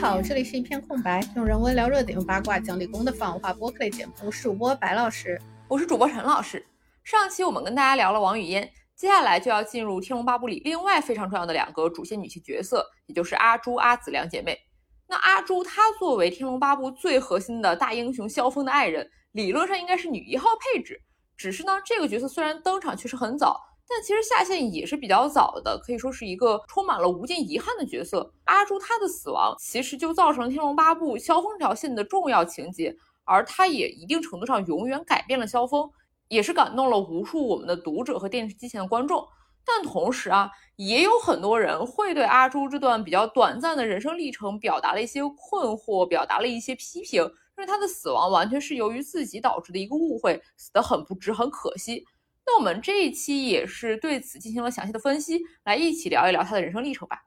好，这里是一片空白，用人文聊热点，用八卦讲理工的泛文化播客类节目。我是主播白老师，我是主播陈老师。上期我们跟大家聊了王语嫣，接下来就要进入《天龙八部》里另外非常重要的两个主线女性角色，也就是阿朱、阿紫两姐妹。那阿朱她作为《天龙八部》最核心的大英雄萧峰的爱人，理论上应该是女一号配置。只是呢，这个角色虽然登场确实很早。但其实下线也是比较早的，可以说是一个充满了无尽遗憾的角色。阿朱她的死亡其实就造成《天龙八部》萧峰这条线的重要情节，而他也一定程度上永远改变了萧峰，也是感动了无数我们的读者和电视机前的观众。但同时啊，也有很多人会对阿朱这段比较短暂的人生历程表达了一些困惑，表达了一些批评，认为他的死亡完全是由于自己导致的一个误会，死得很不值，很可惜。那我们这一期也是对此进行了详细的分析，来一起聊一聊他的人生历程吧。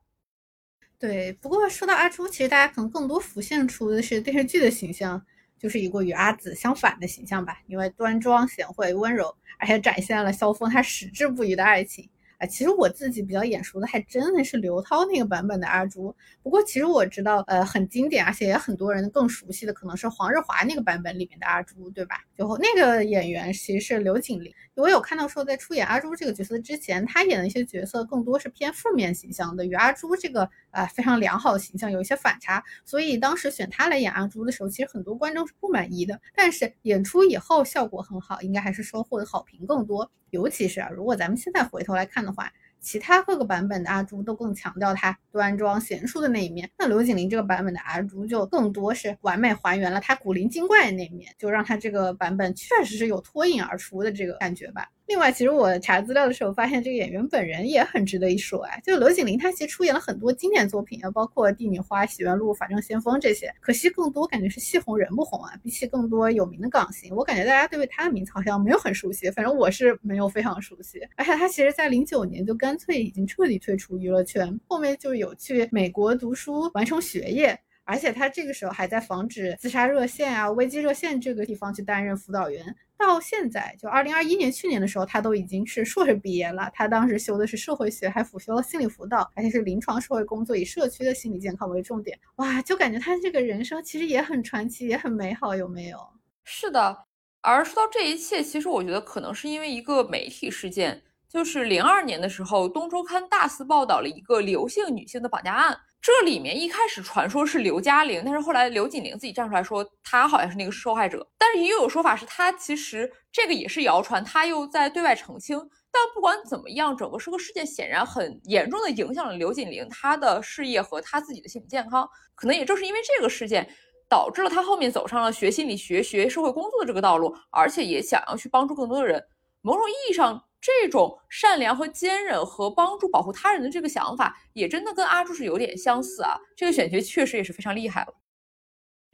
对，不过说到阿朱，其实大家可能更多浮现出的是电视剧的形象，就是一个与阿紫相反的形象吧。因为端庄贤惠、温柔，而且展现了萧峰他矢志不渝的爱情。其实我自己比较眼熟的还真的是刘涛那个版本的阿朱，不过其实我知道，呃，很经典，而且也很多人更熟悉的可能是黄日华那个版本里面的阿朱，对吧？就那个演员其实是刘锦麟，我有看到说在出演阿朱这个角色之前，他演的一些角色更多是偏负面形象的，与阿朱这个呃非常良好的形象有一些反差，所以当时选他来演阿朱的时候，其实很多观众是不满意的，但是演出以后效果很好，应该还是收获的好评更多。尤其是啊，如果咱们现在回头来看的话，其他各个版本的阿朱都更强调她端庄贤淑的那一面，那刘景玲这个版本的阿朱就更多是完美还原了她古灵精怪的那一面，就让她这个版本确实是有脱颖而出的这个感觉吧。另外，其实我查资料的时候发现，这个演员本人也很值得一说哎。就刘锦麟，他其实出演了很多经典作品啊，包括《帝女花》《洗冤录》《法证先锋》这些。可惜更多感觉是戏红人不红啊。比起更多有名的港星，我感觉大家对他的名字好像没有很熟悉。反正我是没有非常熟悉。而且他其实在零九年就干脆已经彻底退出娱乐圈，后面就有去美国读书完成学业。而且他这个时候还在防止自杀热线啊、危机热线这个地方去担任辅导员。到现在就二零二一年去年的时候，他都已经是硕士毕业了。他当时修的是社会学，还辅修了心理辅导，而且是临床社会工作，以社区的心理健康为重点。哇，就感觉他这个人生其实也很传奇，也很美好，有没有？是的。而说到这一切，其实我觉得可能是因为一个媒体事件，就是零二年的时候，《东周刊》大肆报道了一个刘姓女性的绑架案。这里面一开始传说是刘嘉玲，但是后来刘锦玲自己站出来说，她好像是那个受害者。但是也有说法是她其实这个也是谣传，她又在对外澄清。但不管怎么样，整个社会事件显然很严重的影响了刘锦玲她的事业和她自己的心理健康。可能也正是因为这个事件，导致了她后面走上了学心理学、学社会工作的这个道路，而且也想要去帮助更多的人。某种意义上。这种善良和坚韧和帮助保护他人的这个想法，也真的跟阿朱是有点相似啊。这个选角确实也是非常厉害了。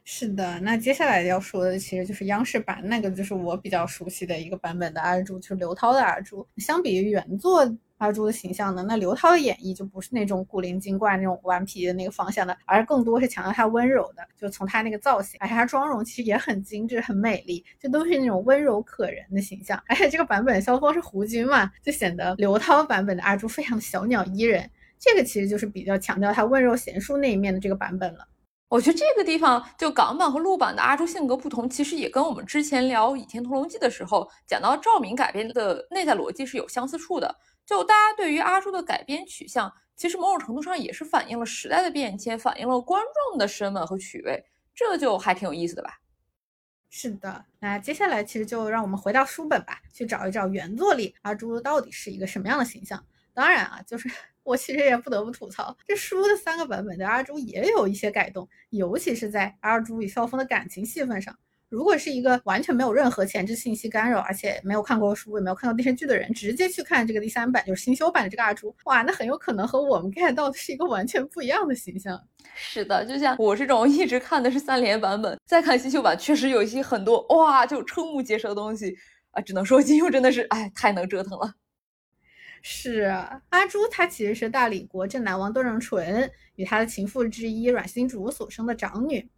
是的，那接下来要说的其实就是央视版那个，就是我比较熟悉的一个版本的阿朱，就是刘涛的阿朱。相比于原作。阿朱的形象呢？那刘涛的演绎就不是那种古灵精怪、那种顽皮的那个方向的，而更多是强调她温柔的。就从她那个造型，而且她妆容其实也很精致、很美丽，就都是那种温柔可人的形象。而且这个版本萧峰是胡军嘛，就显得刘涛版本的阿朱非常的小鸟依人。这个其实就是比较强调她温柔贤淑那一面的这个版本了。我觉得这个地方就港版和陆版的阿朱性格不同，其实也跟我们之前聊《倚天屠龙记》的时候讲到赵敏改编的内在逻辑是有相似处的。就大家对于阿朱的改编取向，其实某种程度上也是反映了时代的变迁，反映了观众的审美和趣味，这就还挺有意思的吧？是的，那接下来其实就让我们回到书本吧，去找一找原作里阿朱到底是一个什么样的形象。当然啊，就是我其实也不得不吐槽，这书的三个版本对阿朱也有一些改动，尤其是在阿朱与萧峰的感情戏份上。如果是一个完全没有任何前置信息干扰，而且没有看过书，也没有看到电视剧的人，直接去看这个第三版，就是新修版的这个阿朱，哇，那很有可能和我们 get 到的是一个完全不一样的形象。是的，就像我这种一直看的是三连版本，再看新修版，确实有一些很多哇，就瞠目结舌的东西啊，只能说金庸真的是哎，太能折腾了。是阿朱，她其实是大理国镇南王段正淳与他的情妇之一阮星竹所生的长女。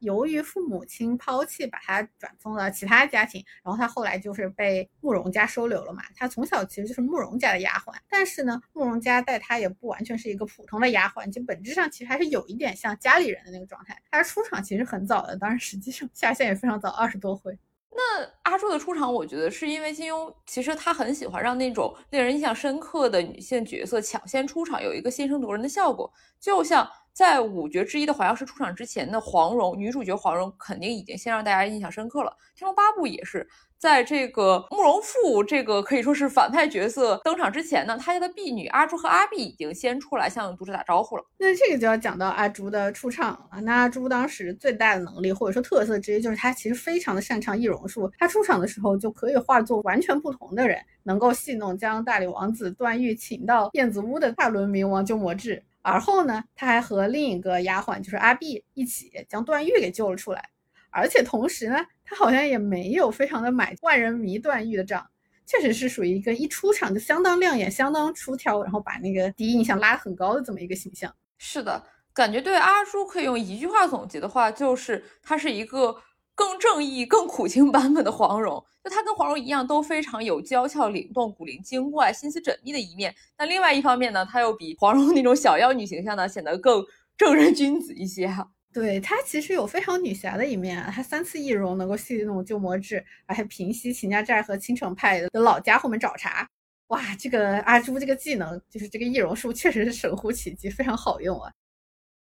由于父母亲抛弃，把他转送了其他家庭，然后他后来就是被慕容家收留了嘛。他从小其实就是慕容家的丫鬟，但是呢，慕容家待他也不完全是一个普通的丫鬟，就本质上其实还是有一点像家里人的那个状态。他出场其实很早的，当然实际上下线也非常早，二十多回。那阿朱的出场，我觉得是因为金庸其实他很喜欢让那种令人印象深刻的女性角色抢先出场，有一个先声夺人的效果，就像。在五绝之一的华药师出场之前的黄蓉，女主角黄蓉肯定已经先让大家印象深刻了。天龙八部也是，在这个慕容复这个可以说是反派角色登场之前呢，他家的婢女阿朱和阿碧已经先出来向读者打招呼了。那这个就要讲到阿朱的出场了。那阿朱当时最大的能力或者说特色之一，就是她其实非常的擅长易容术。她出场的时候就可以化作完全不同的人，能够戏弄将大理王子段誉请到燕子屋的大轮明王鸠摩智。而后呢，他还和另一个丫鬟，就是阿碧一起将段誉给救了出来。而且同时呢，他好像也没有非常的买万人迷段誉的账，确实是属于一个一出场就相当亮眼、相当出挑，然后把那个第一印象拉很高的这么一个形象。是的，感觉对阿朱可以用一句话总结的话，就是他是一个。更正义、更苦情版本的黄蓉，就她跟黄蓉一样，都非常有娇俏灵动、古灵精怪、心思缜密的一面。那另外一方面呢，她又比黄蓉那种小妖女形象呢，显得更正人君子一些哈。对她其实有非常女侠的一面，她三次易容能够戏弄鸠摩智，而且平息秦家寨和青城派的老家伙们找茬。哇，这个阿朱这个技能，就是这个易容术，确实是神乎其技，非常好用啊。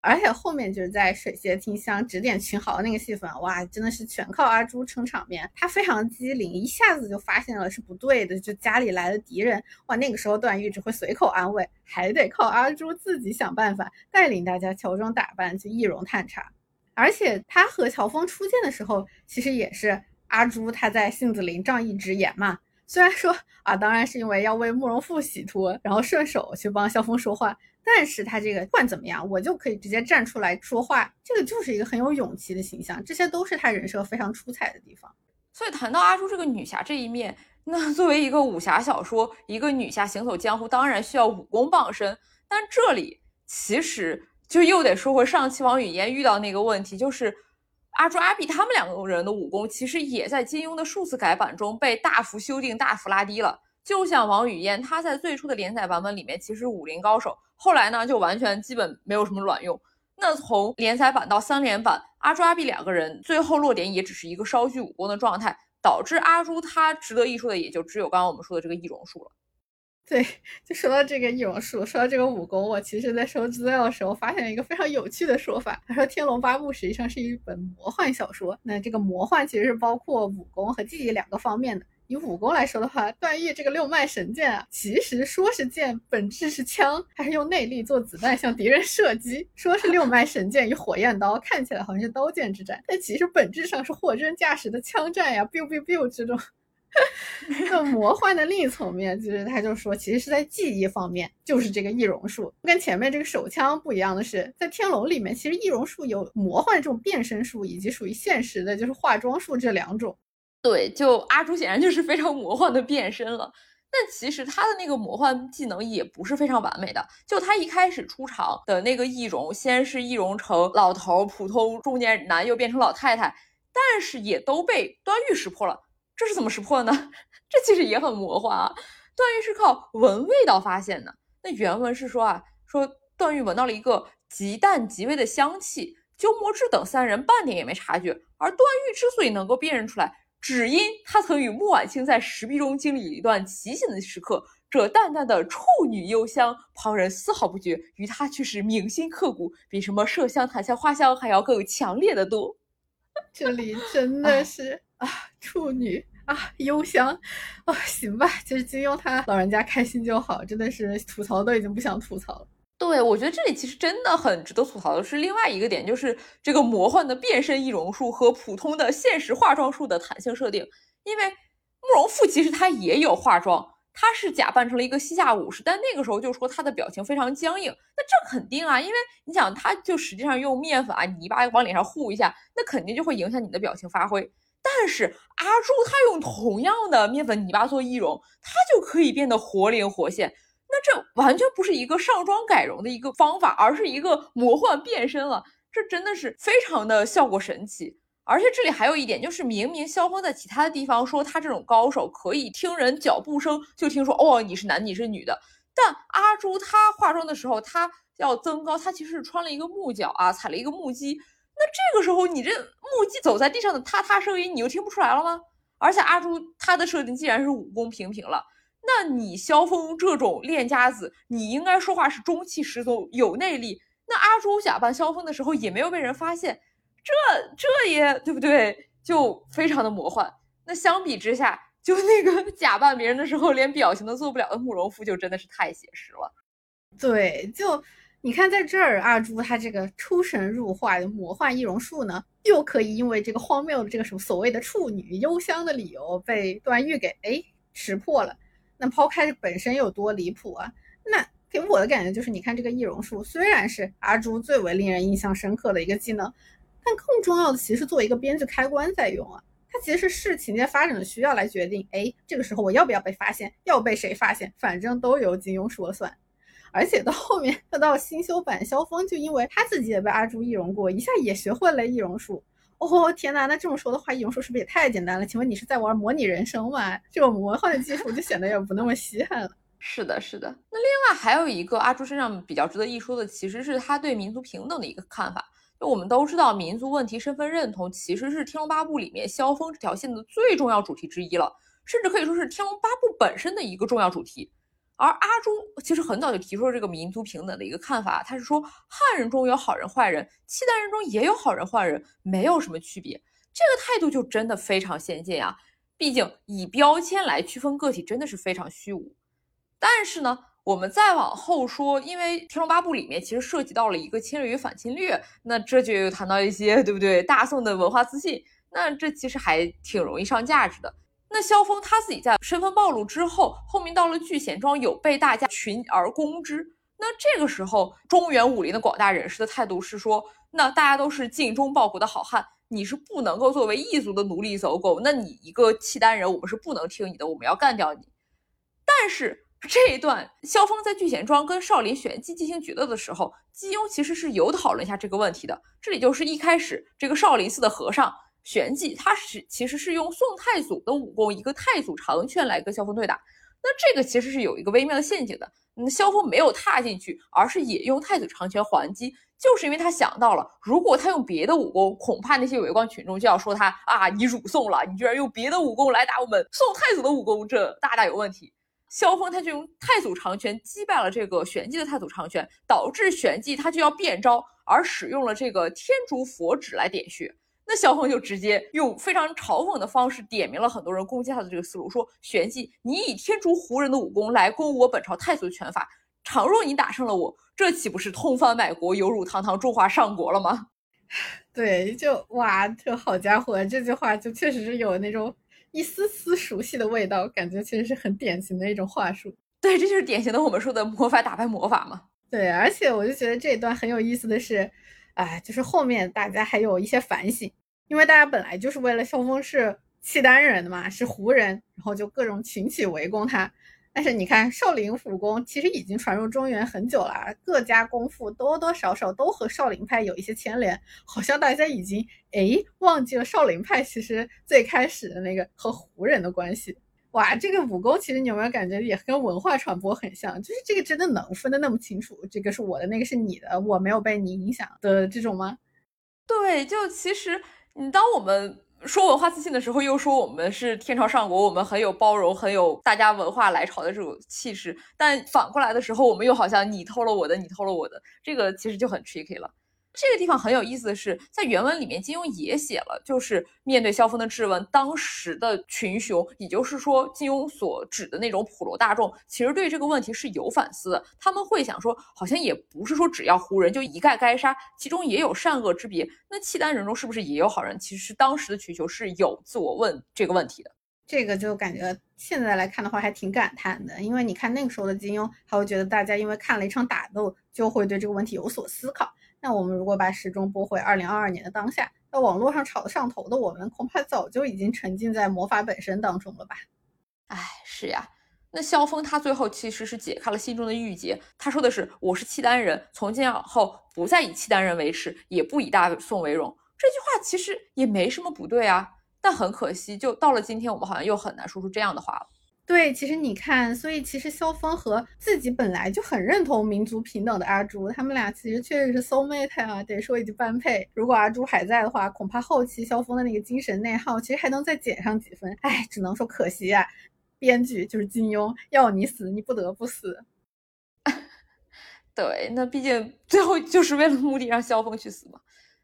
而且后面就是在水榭听香指点群豪那个戏份，哇，真的是全靠阿朱撑场面。他非常机灵，一下子就发现了是不对的，就家里来了敌人。哇，那个时候段誉只会随口安慰，还得靠阿朱自己想办法带领大家乔装打扮去易容探查。而且他和乔峰初见的时候，其实也是阿朱他在杏子林仗义直言嘛。虽然说啊，当然是因为要为慕容复洗脱，然后顺手去帮萧峰说话。但是他这个不管怎么样，我就可以直接站出来说话，这个就是一个很有勇气的形象，这些都是他人设非常出彩的地方。所以谈到阿朱这个女侠这一面，那作为一个武侠小说，一个女侠行走江湖，当然需要武功傍身。但这里其实就又得说回上期王语嫣遇到那个问题，就是阿朱阿碧他们两个人的武功，其实也在金庸的数次改版中被大幅修订、大幅拉低了。就像王语嫣，她在最初的连载版本里面其实武林高手，后来呢就完全基本没有什么卵用。那从连载版到三连版，阿朱阿碧两个人最后落点也只是一个稍具武功的状态，导致阿朱她值得一说的也就只有刚刚我们说的这个易容术了。对，就说到这个易容术，说到这个武功，我其实在收资料的时候发现一个非常有趣的说法，他说《天龙八部》实际上是一本魔幻小说，那这个魔幻其实是包括武功和技艺两个方面的。以武功来说的话，段誉这个六脉神剑啊，其实说是剑，本质是枪，还是用内力做子弹向敌人射击。说是六脉神剑与火焰刀，看起来好像是刀剑之战，但其实本质上是货真价实的枪战呀，biu biu biu 这种。那魔幻的另一层面，就是他就说，其实是在技艺方面，就是这个易容术，跟前面这个手枪不一样的是，在天龙里面，其实易容术有魔幻这种变身术，以及属于现实的，就是化妆术这两种。对，就阿朱显然就是非常魔幻的变身了，但其实他的那个魔幻技能也不是非常完美的。就他一开始出场的那个易容，先是易容成老头、普通中年男，又变成老太太，但是也都被段誉识破了。这是怎么识破呢？这其实也很魔幻啊。段誉是靠闻味道发现的。那原文是说啊，说段誉闻到了一个极淡极微的香气，鸠摩智等三人半点也没察觉。而段誉之所以能够辨认出来，只因他曾与穆婉清在石壁中经历一段奇险的时刻，这淡淡的处女幽香，旁人丝毫不觉，于他却是铭心刻骨，比什么麝香、檀香、花香还要更强烈的多。这里 真的是啊，处女啊，幽香啊，行吧，就是金庸他老人家开心就好，真的是吐槽都已经不想吐槽了。对，我觉得这里其实真的很值得吐槽的是另外一个点，就是这个魔幻的变身易容术和普通的现实化妆术的弹性设定。因为慕容复其实他也有化妆，他是假扮成了一个西夏武士，但那个时候就说他的表情非常僵硬。那这肯定啊，因为你想，他就实际上用面粉啊泥巴往脸上糊一下，那肯定就会影响你的表情发挥。但是阿朱他用同样的面粉泥巴做易容，他就可以变得活灵活现。那这完全不是一个上妆改容的一个方法，而是一个魔幻变身了。这真的是非常的效果神奇。而且这里还有一点，就是明明萧峰在其他的地方说他这种高手可以听人脚步声就听说哦你是男你是女的，但阿朱她化妆的时候，她要增高，她其实是穿了一个木脚啊，踩了一个木屐。那这个时候你这木屐走在地上的踏踏声音，你就听不出来了吗？而且阿朱她的设定既然是武功平平了，那你萧峰这种练家子，你应该说话是中气十足，有内力。那阿朱假扮萧峰的时候也没有被人发现。这这也对不对？就非常的魔幻。那相比之下，就那个假扮别人的时候连表情都做不了的慕容复，就真的是太写实了。对，就你看在这儿，阿朱他这个出神入化的魔幻易容术呢，又可以因为这个荒谬的这个什么所谓的处女幽香的理由被段誉给哎识破了。那抛开本身有多离谱啊？那给我的感觉就是，你看这个易容术虽然是阿朱最为令人印象深刻的一个技能。但更重要的，其实作为一个编剧开关在用啊，它其实是情节发展的需要来决定。哎，这个时候我要不要被发现，要被谁发现，反正都由金庸说了算。而且到后面，他到新修版，萧峰就因为他自己也被阿朱易容过，一下也学会了易容术。哦天哪，那这么说的话，易容术是不是也太简单了？请问你是在玩模拟人生吗？这种魔幻的技术就显得也不那么稀罕了。是的，是的。那另外还有一个阿朱身上比较值得一说的，其实是他对民族平等的一个看法。就我们都知道，民族问题、身份认同其实是《天龙八部》里面萧峰这条线的最重要主题之一了，甚至可以说是《天龙八部》本身的一个重要主题。而阿朱其实很早就提出了这个民族平等的一个看法，他是说汉人中有好人坏人，契丹人中也有好人坏人，没有什么区别。这个态度就真的非常先进啊！毕竟以标签来区分个体真的是非常虚无。但是呢？我们再往后说，因为《天龙八部》里面其实涉及到了一个侵略与反侵略，那这就又谈到一些，对不对？大宋的文化自信，那这其实还挺容易上价值的。那萧峰他自己在身份暴露之后，后面到了聚贤庄，有被大家群而攻之。那这个时候，中原武林的广大人士的态度是说，那大家都是尽忠报国的好汉，你是不能够作为异族的奴隶走狗，那你一个契丹人，我们是不能听你的，我们要干掉你。但是。这一段，萧峰在聚贤庄跟少林玄机进行决斗的时候，金庸其实是有讨论一下这个问题的。这里就是一开始这个少林寺的和尚玄机，他是其实是用宋太祖的武功一个太祖长拳来跟萧峰对打。那这个其实是有一个微妙的陷阱的。那萧峰没有踏进去，而是也用太祖长拳还击，就是因为他想到了，如果他用别的武功，恐怕那些围观群众就要说他啊，你辱宋了，你居然用别的武功来打我们宋太祖的武功，这大大有问题。萧峰他就用太祖长拳击败了这个玄机的太祖长拳，导致玄机他就要变招，而使用了这个天竺佛指来点穴。那萧峰就直接用非常嘲讽的方式点明了很多人攻击他的这个思路，说玄机，你以天竺胡人的武功来攻我本朝太祖的拳法，倘若你打胜了我，这岂不是通番买国，有辱堂堂中华上国了吗？对，就哇，这好家伙，这句话就确实是有那种。一丝丝熟悉的味道，感觉其实是很典型的一种话术。对，这就是典型的我们说的魔法打败魔法嘛。对，而且我就觉得这一段很有意思的是，哎，就是后面大家还有一些反省，因为大家本来就是为了萧峰是契丹人的嘛，是胡人，然后就各种群起围攻他。但是你看，少林武功其实已经传入中原很久了，各家功夫多多少少都和少林派有一些牵连，好像大家已经哎忘记了少林派其实最开始的那个和胡人的关系。哇，这个武功其实你有没有感觉也跟文化传播很像？就是这个真的能分得那么清楚？这个是我的，那个是你的，我没有被你影响的这种吗？对，就其实你当我们。说文化自信的时候，又说我们是天朝上国，我们很有包容，很有大家文化来潮的这种气势。但反过来的时候，我们又好像你偷了我的，你偷了我的，这个其实就很 tricky 了。这个地方很有意思的是，在原文里面，金庸也写了，就是面对萧峰的质问，当时的群雄，也就是说金庸所指的那种普罗大众，其实对这个问题是有反思的。他们会想说，好像也不是说只要胡人就一概该杀，其中也有善恶之别。那契丹人中是不是也有好人？其实当时的群雄是有自我问这个问题的。这个就感觉现在来看的话，还挺感叹的，因为你看那个时候的金庸，他会觉得大家因为看了一场打斗，就会对这个问题有所思考。那我们如果把时钟拨回二零二二年的当下，那网络上吵得上头的我们，恐怕早就已经沉浸在魔法本身当中了吧？哎，是呀。那萧峰他最后其实是解开了心中的郁结，他说的是：“我是契丹人，从今往后不再以契丹人为耻，也不以大宋为荣。”这句话其实也没什么不对啊，但很可惜，就到了今天，我们好像又很难说出这样的话了。对，其实你看，所以其实萧峰和自己本来就很认同民族平等的阿朱，他们俩其实确实是 soul mate 啊，得说一句般配。如果阿朱还在的话，恐怕后期萧峰的那个精神内耗其实还能再减上几分。哎，只能说可惜啊，编剧就是金庸，要你死你不得不死。对，那毕竟最后就是为了目的让萧峰去死嘛。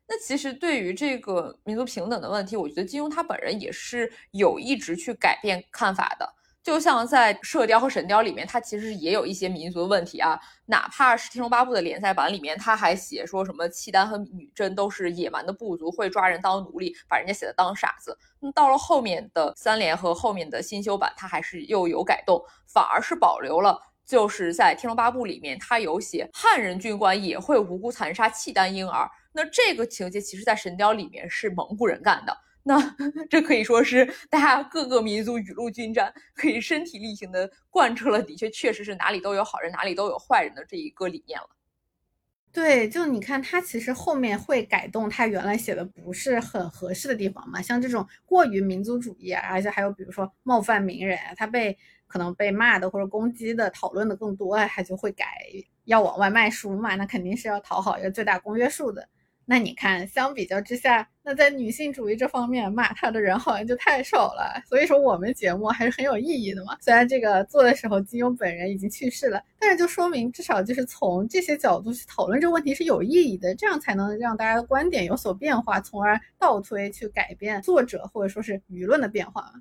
那其实对于这个民族平等的问题，我觉得金庸他本人也是有一直去改变看法的。就像在《射雕》和《神雕》里面，它其实也有一些民族的问题啊。哪怕是《天龙八部》的连载版里面，他还写说什么契丹和女真都是野蛮的部族，会抓人当奴隶，把人家写的当傻子。那到了后面的三连和后面的新修版，它还是又有改动，反而是保留了，就是在《天龙八部》里面，他有写汉人军官也会无辜残杀契丹婴儿。那这个情节其实，在《神雕》里面是蒙古人干的。那这可以说是大家各个民族雨露均沾，可以身体力行的贯彻了，的确确实是哪里都有好人，哪里都有坏人的这一个理念了。对，就你看他其实后面会改动他原来写的不是很合适的地方嘛，像这种过于民族主义啊，而且还有比如说冒犯名人，他被可能被骂的或者攻击的讨论的更多，他就会改，要往外卖书嘛，那肯定是要讨好一个最大公约数的。那你看，相比较之下，那在女性主义这方面骂他的人好像就太少了。所以说，我们节目还是很有意义的嘛。虽然这个做的时候金庸本人已经去世了，但是就说明至少就是从这些角度去讨论这个问题是有意义的，这样才能让大家的观点有所变化，从而倒推去改变作者或者说是舆论的变化。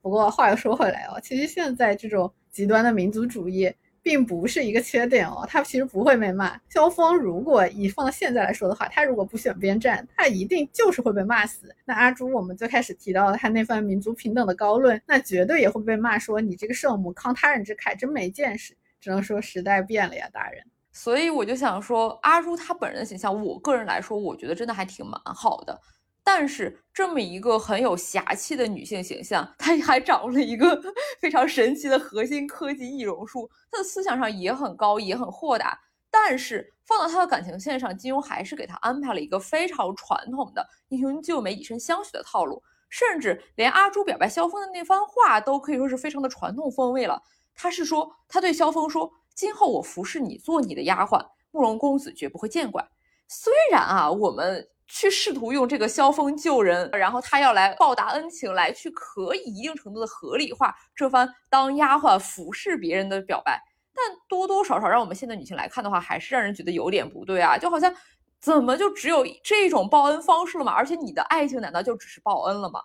不过话又说回来哦，其实现在这种极端的民族主义。并不是一个缺点哦，他其实不会被骂。萧峰如果以放到现在来说的话，他如果不选边站，他一定就是会被骂死。那阿朱，我们最开始提到他那番民族平等的高论，那绝对也会被骂说你这个圣母慷他人之慨，真没见识。只能说时代变了呀，大人。所以我就想说，阿朱他本人的形象，我个人来说，我觉得真的还挺蛮好的。但是这么一个很有侠气的女性形象，她还掌握了一个 非常神奇的核心科技易容术，她的思想上也很高，也很豁达。但是放到她的感情线上，金庸还是给她安排了一个非常传统的英雄救美、以身相许的套路，甚至连阿朱表白萧峰的那番话都可以说是非常的传统风味了。他是说，他对萧峰说：“今后我服侍你，做你的丫鬟，慕容公子绝不会见怪。”虽然啊，我们。去试图用这个萧峰救人，然后他要来报答恩情，来去可以一定程度的合理化这番当丫鬟服侍别人的表白，但多多少少让我们现代女性来看的话，还是让人觉得有点不对啊，就好像怎么就只有这种报恩方式了嘛？而且你的爱情难道就只是报恩了吗？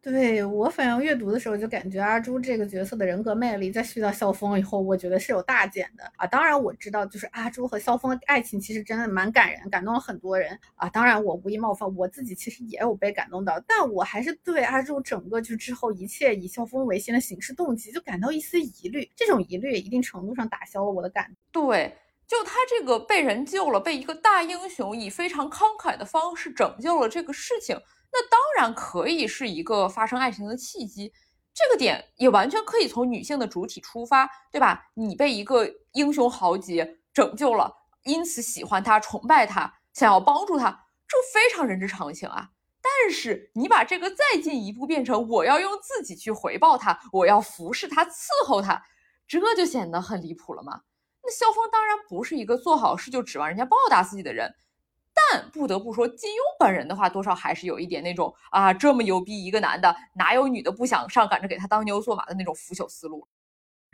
对我反正阅读的时候就感觉阿朱这个角色的人格魅力，在续到萧峰以后，我觉得是有大减的啊。当然我知道，就是阿朱和萧峰的爱情其实真的蛮感人，感动了很多人啊。当然我无意冒犯，我自己其实也有被感动到，但我还是对阿朱整个就之后一切以萧峰为先的行事动机就感到一丝疑虑。这种疑虑一定程度上打消了我的感。对，就他这个被人救了，被一个大英雄以非常慷慨的方式拯救了这个事情。那当然可以是一个发生爱情的契机，这个点也完全可以从女性的主体出发，对吧？你被一个英雄豪杰拯救了，因此喜欢他、崇拜他、想要帮助他，这非常人之常情啊。但是你把这个再进一步变成我要用自己去回报他，我要服侍他、伺候他，这就显得很离谱了吗？那萧峰当然不是一个做好事就指望人家报答自己的人。但不得不说，金庸本人的话，多少还是有一点那种啊，这么牛逼一个男的，哪有女的不想上赶着给他当牛做马的那种腐朽思路。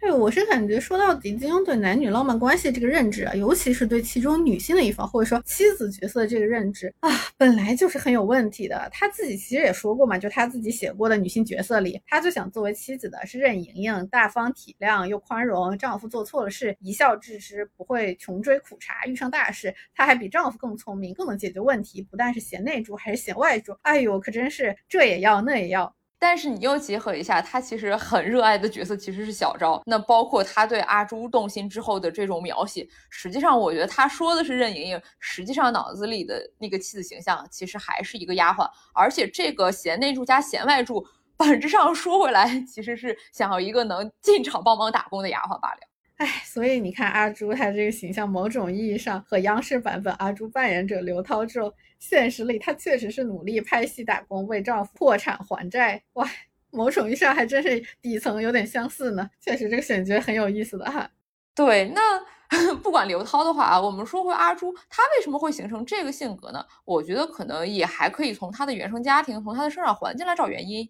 对，我是感觉说到底，金庸对男女浪漫关系这个认知啊，尤其是对其中女性的一方，或者说妻子角色这个认知啊，本来就是很有问题的。他自己其实也说过嘛，就他自己写过的女性角色里，他最想作为妻子的是任盈盈，大方体谅又宽容，丈夫做错了事一笑置之，不会穷追苦查，遇上大事她还比丈夫更聪明，更能解决问题，不但是贤内助，还是贤外助。哎呦，可真是这也要那也要。但是你又结合一下，他其实很热爱的角色其实是小昭。那包括他对阿朱动心之后的这种描写，实际上我觉得他说的是任盈盈，实际上脑子里的那个妻子形象其实还是一个丫鬟。而且这个贤内助加贤外助，本质上说回来，其实是想要一个能进厂帮忙打工的丫鬟罢了。哎，所以你看阿朱她这个形象，某种意义上和央视版本阿朱扮演者刘涛这种现实里，她确实是努力拍戏打工，为丈夫破产还债。哇，某种意义上还真是底层有点相似呢。确实这个选角很有意思的哈。对，那 不管刘涛的话啊，我们说回阿朱，她为什么会形成这个性格呢？我觉得可能也还可以从她的原生家庭，从她的生长环境来找原因。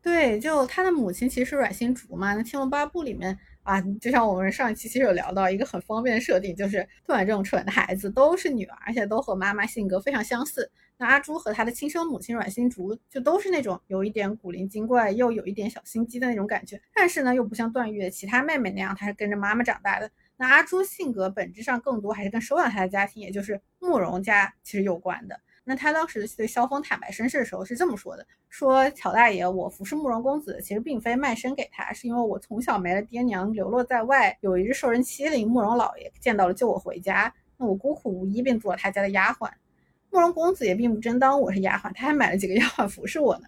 对，就她的母亲其实是阮心竹嘛，那《天龙八部》里面。啊，就像我们上一期其实有聊到一个很方便的设定，就是段婉这种蠢的孩子都是女儿，而且都和妈妈性格非常相似。那阿朱和她的亲生母亲阮心竹就都是那种有一点古灵精怪又有一点小心机的那种感觉，但是呢又不像段誉其他妹妹那样，她是跟着妈妈长大的。那阿朱性格本质上更多还是跟收养她的家庭，也就是慕容家其实有关的。那他当时对萧峰坦白身世的时候是这么说的：说乔大爷，我服侍慕容公子，其实并非卖身给他，是因为我从小没了爹娘，流落在外，有一日受人欺凌，慕容老爷见到了救我回家，那我孤苦无依，便做了他家的丫鬟。慕容公子也并不真当我是丫鬟，他还买了几个丫鬟服侍我呢。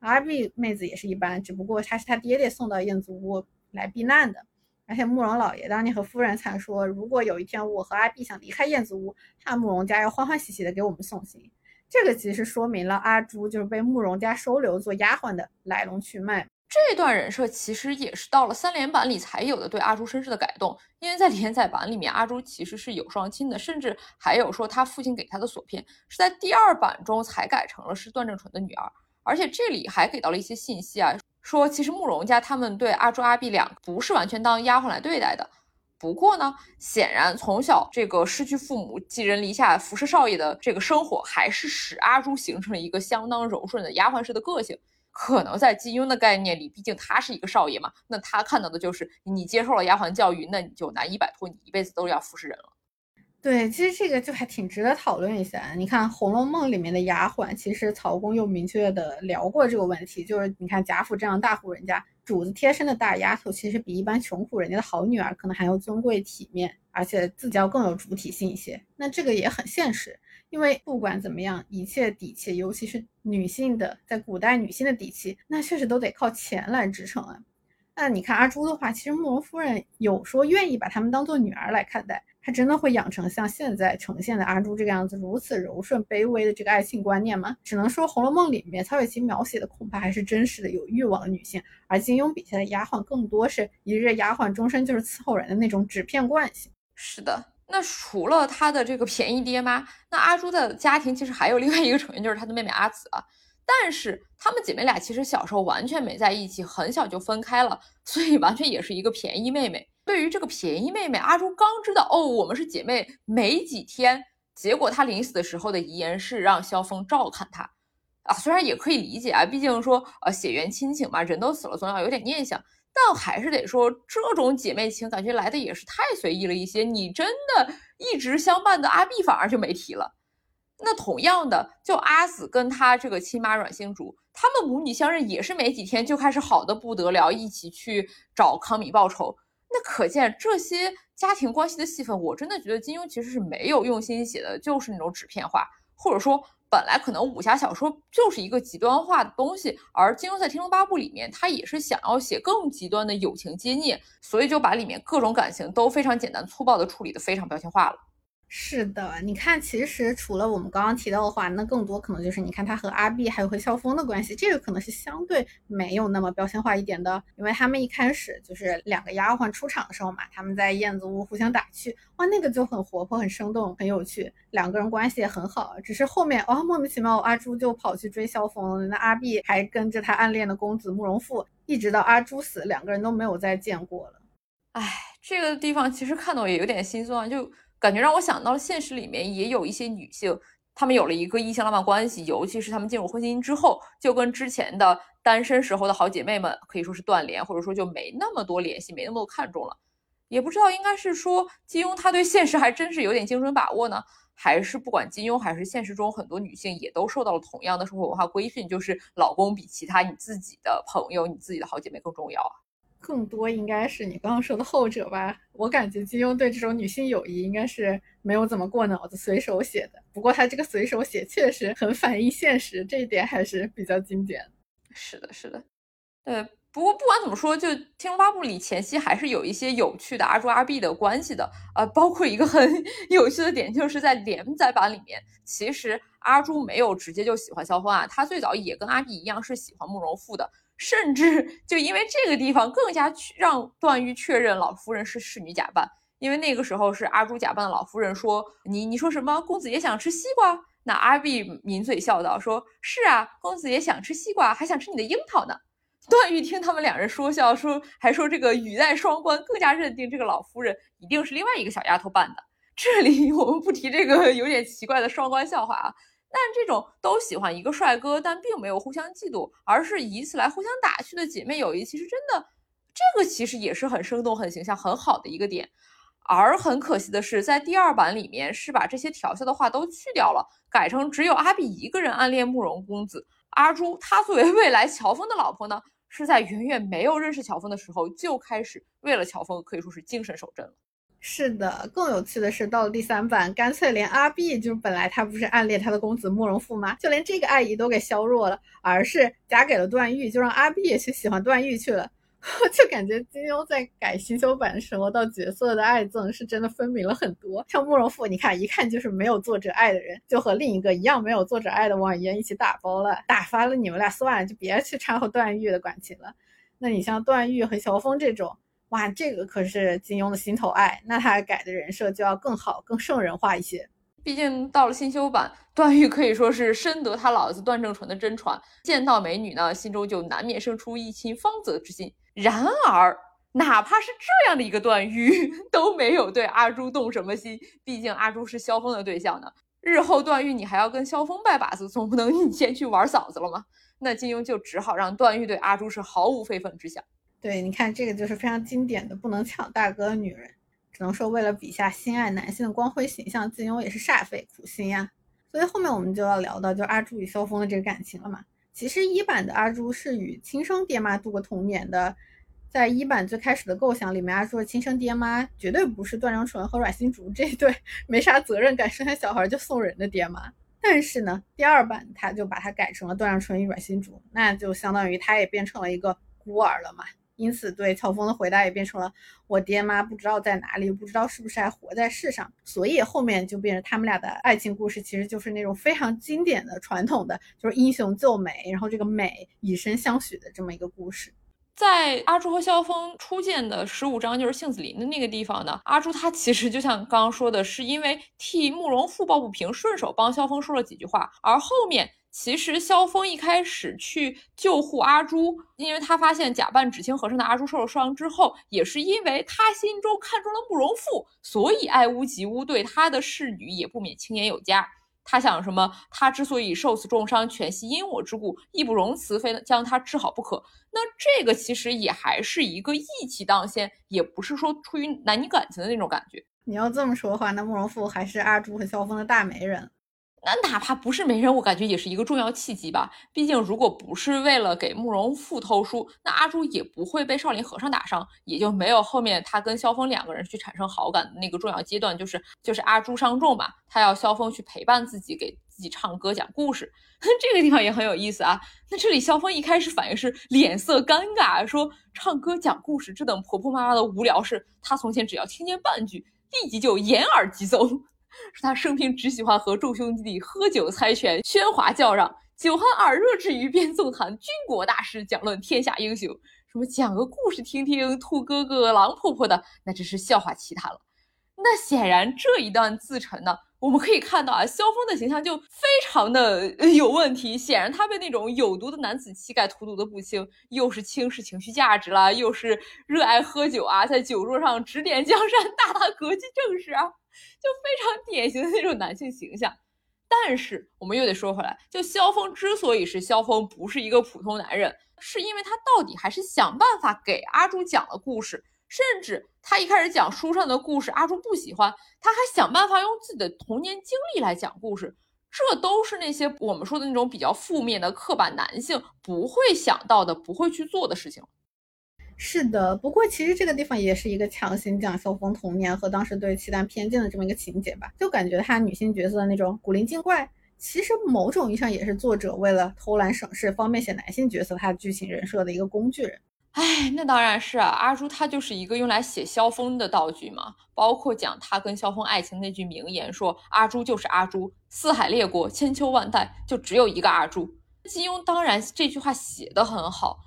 阿碧妹子也是一般，只不过她是他爹爹送到燕子屋来避难的。而且慕容老爷当年和夫人才说，如果有一天我和阿碧想离开燕子屋，那慕容家要欢欢喜喜的给我们送行。这个其实说明了阿朱就是被慕容家收留做丫鬟的来龙去脉。这段人设其实也是到了三连版里才有的对阿朱身世的改动，因为在连载版里面阿朱其实是有双亲的，甚至还有说他父亲给他的锁片是在第二版中才改成了是段正淳的女儿。而且这里还给到了一些信息啊。说其实慕容家他们对阿朱阿碧两不是完全当丫鬟来对待的，不过呢，显然从小这个失去父母寄人篱下服侍少爷的这个生活，还是使阿朱形成了一个相当柔顺的丫鬟式的个性。可能在金庸的概念里，毕竟他是一个少爷嘛，那他看到的就是你接受了丫鬟教育，那你就难以摆脱，你一辈子都要服侍人了。对，其实这个就还挺值得讨论一下。你看《红楼梦》里面的丫鬟，其实曹公又明确的聊过这个问题，就是你看贾府这样大户人家，主子贴身的大丫头，其实比一般穷苦人家的好女儿可能还要尊贵体面，而且自交更有主体性一些。那这个也很现实，因为不管怎么样，一切底气，尤其是女性的，在古代女性的底气，那确实都得靠钱来支撑啊。那你看阿朱的话，其实慕容夫人有说愿意把她们当做女儿来看待。她真的会养成像现在呈现的阿朱这个样子如此柔顺卑微的这个爱情观念吗？只能说《红楼梦》里面曹雪芹描写的恐怕还是真实的有欲望的女性，而金庸笔下的丫鬟更多是一日丫鬟终身就是伺候人的那种纸片惯性。是的，那除了他的这个便宜爹妈，那阿朱的家庭其实还有另外一个成员，就是他的妹妹阿紫啊。但是她们姐妹俩其实小时候完全没在一起，很小就分开了，所以完全也是一个便宜妹妹。对于这个便宜妹妹，阿朱刚知道哦，我们是姐妹没几天，结果她临死的时候的遗言是让萧峰照看她，啊，虽然也可以理解啊，毕竟说呃血缘亲情嘛，人都死了总要有点念想，但还是得说这种姐妹情感觉来的也是太随意了一些。你真的一直相伴的阿碧反而就没提了。那同样的，就阿紫跟她这个亲妈阮星竹，她们母女相认也是没几天就开始好的不得了，一起去找康敏报仇。那可见这些家庭关系的戏份，我真的觉得金庸其实是没有用心写的，就是那种纸片化，或者说本来可能武侠小说就是一个极端化的东西，而金庸在《天龙八部》里面，他也是想要写更极端的友情接孽，所以就把里面各种感情都非常简单粗暴的处理的非常标签化了。是的，你看，其实除了我们刚刚提到的话，那更多可能就是你看他和阿碧还有和萧峰的关系，这个可能是相对没有那么标签化一点的，因为他们一开始就是两个丫鬟出场的时候嘛，他们在燕子屋互相打趣，哇，那个就很活泼、很生动、很有趣，两个人关系也很好。只是后面哦，莫名其妙，阿朱就跑去追萧峰，那阿碧还跟着他暗恋的公子慕容复，一直到阿朱死，两个人都没有再见过了。哎，这个地方其实看到也有点心酸，就。感觉让我想到了现实里面也有一些女性，她们有了一个异性浪漫关系，尤其是她们进入婚姻之后，就跟之前的单身时候的好姐妹们可以说是断联，或者说就没那么多联系，没那么多看重了。也不知道应该是说金庸他对现实还真是有点精准把握呢，还是不管金庸还是现实中很多女性也都受到了同样的社会文化规训，就是老公比其他你自己的朋友、你自己的好姐妹更重要啊。更多应该是你刚刚说的后者吧，我感觉金庸对这种女性友谊应该是没有怎么过脑子，随手写的。不过他这个随手写确实很反映现实，这一点还是比较经典。是的，是的。对。不过不管怎么说，就《天龙八部》里前期还是有一些有趣的阿朱阿碧的关系的，呃，包括一个很 有趣的点，就是在连载版里面，其实阿朱没有直接就喜欢萧峰啊，他最早也跟阿碧一样是喜欢慕容复的，甚至就因为这个地方更加去让段誉确认老夫人是侍女假扮，因为那个时候是阿朱假扮的老夫人说你你说什么公子也想吃西瓜，那阿碧抿嘴笑道说是啊，公子也想吃西瓜，还想吃你的樱桃呢。段誉听他们两人说笑，说还说这个语带双关，更加认定这个老夫人一定是另外一个小丫头扮的。这里 我们不提这个有点奇怪的双关笑话啊，但这种都喜欢一个帅哥，但并没有互相嫉妒，而是以此来互相打趣的姐妹友谊，其实真的这个其实也是很生动、很形象、很好的一个点。而很可惜的是，在第二版里面是把这些调笑的话都去掉了，改成只有阿碧一个人暗恋慕容公子。阿朱她作为未来乔峰的老婆呢？是在远远没有认识乔峰的时候就开始为了乔峰可以说是精神守阵了。是的，更有趣的是，到了第三版，干脆连阿碧就是本来他不是暗恋他的公子慕容复吗？就连这个爱意都给削弱了，而是嫁给了段誉，就让阿碧也去喜欢段誉去了。就感觉金庸在改新修版的时候，到角色的爱憎是真的分明了很多。像慕容复，你看一看就是没有作者爱的人，就和另一个一样没有作者爱的王语嫣一起打包了，打发了你们俩算了，就别去掺和段誉的感情了。那你像段誉和萧峰这种，哇，这个可是金庸的心头爱，那他改的人设就要更好、更圣人化一些。毕竟到了新修版，段誉可以说是深得他老子段正淳的真传，见到美女呢，心中就难免生出一亲芳泽之心。然而，哪怕是这样的一个段誉，都没有对阿朱动什么心。毕竟阿朱是萧峰的对象呢。日后段誉你还要跟萧峰拜把子，总不能你先去玩嫂子了吗？那金庸就只好让段誉对阿朱是毫无非分之想。对，你看这个就是非常经典的不能抢大哥的女人。只能说，为了笔下心爱男性的光辉形象，金庸也是煞费苦心呀。所以后面我们就要聊到，就阿朱与萧峰的这个感情了嘛。其实一版的阿朱是与亲生爹妈度过童年的，在一版最开始的构想里面，阿朱的亲生爹妈绝对不是段正淳和阮新竹这一对 没啥责任感、生下小孩就送人的爹妈。但是呢，第二版他就把它改成了段正淳与阮新竹，那就相当于他也变成了一个孤儿了嘛。因此，对乔峰的回答也变成了我爹妈不知道在哪里，不知道是不是还活在世上。所以后面就变成他们俩的爱情故事，其实就是那种非常经典的传统的，就是英雄救美，然后这个美以身相许的这么一个故事。在阿朱和萧峰初见的十五章，就是杏子林的那个地方呢，阿朱他其实就像刚刚说的，是因为替慕容复抱不平，顺手帮萧峰说了几句话，而后面。其实萧峰一开始去救护阿朱，因为他发现假扮纸青和尚的阿朱受了伤之后，也是因为他心中看中了慕容复，所以爱屋及乌，对他的侍女也不免轻言有加。他想什么？他之所以受此重伤，全系因我之故，义不容辞，非将他治好不可。那这个其实也还是一个义气当先，也不是说出于男女感情的那种感觉。你要这么说的话，那慕容复还是阿朱和萧峰的大媒人。那哪怕不是媒人，我感觉也是一个重要契机吧。毕竟，如果不是为了给慕容复偷书，那阿朱也不会被少林和尚打伤，也就没有后面他跟萧峰两个人去产生好感的那个重要阶段，就是就是阿朱伤重嘛，他要萧峰去陪伴自己，给自己唱歌讲故事。这个地方也很有意思啊。那这里萧峰一开始反应是脸色尴尬，说唱歌讲故事这等婆婆妈妈的无聊事，他从前只要听见半句，立即就掩耳即走。说他生平只喜欢和众兄弟喝酒猜拳，喧哗叫嚷，酒酣耳热之余便纵谈军国大事，讲论天下英雄。什么讲个故事听听，兔哥哥、狼婆婆的，那真是笑话其他了。那显然这一段自陈呢，我们可以看到啊，萧峰的形象就非常的 有问题。显然他被那种有毒的男子气概荼毒的不轻，又是轻视情绪价值啦，又是热爱喝酒啊，在酒桌上指点江山，大大国际政事啊。就非常典型的那种男性形象，但是我们又得说回来，就萧峰之所以是萧峰，不是一个普通男人，是因为他到底还是想办法给阿朱讲了故事，甚至他一开始讲书上的故事，阿朱不喜欢，他还想办法用自己的童年经历来讲故事，这都是那些我们说的那种比较负面的刻板男性不会想到的，不会去做的事情。是的，不过其实这个地方也是一个强行讲萧峰童年和当时对契丹偏见的这么一个情节吧，就感觉他女性角色的那种古灵精怪、其实某种意义上也是作者为了偷懒省事、方便写男性角色他的剧情人设的一个工具人。哎，那当然是啊，阿朱他就是一个用来写萧峰的道具嘛。包括讲他跟萧峰爱情那句名言，说阿朱就是阿朱，四海列国千秋万代就只有一个阿朱。金庸当然这句话写得很好。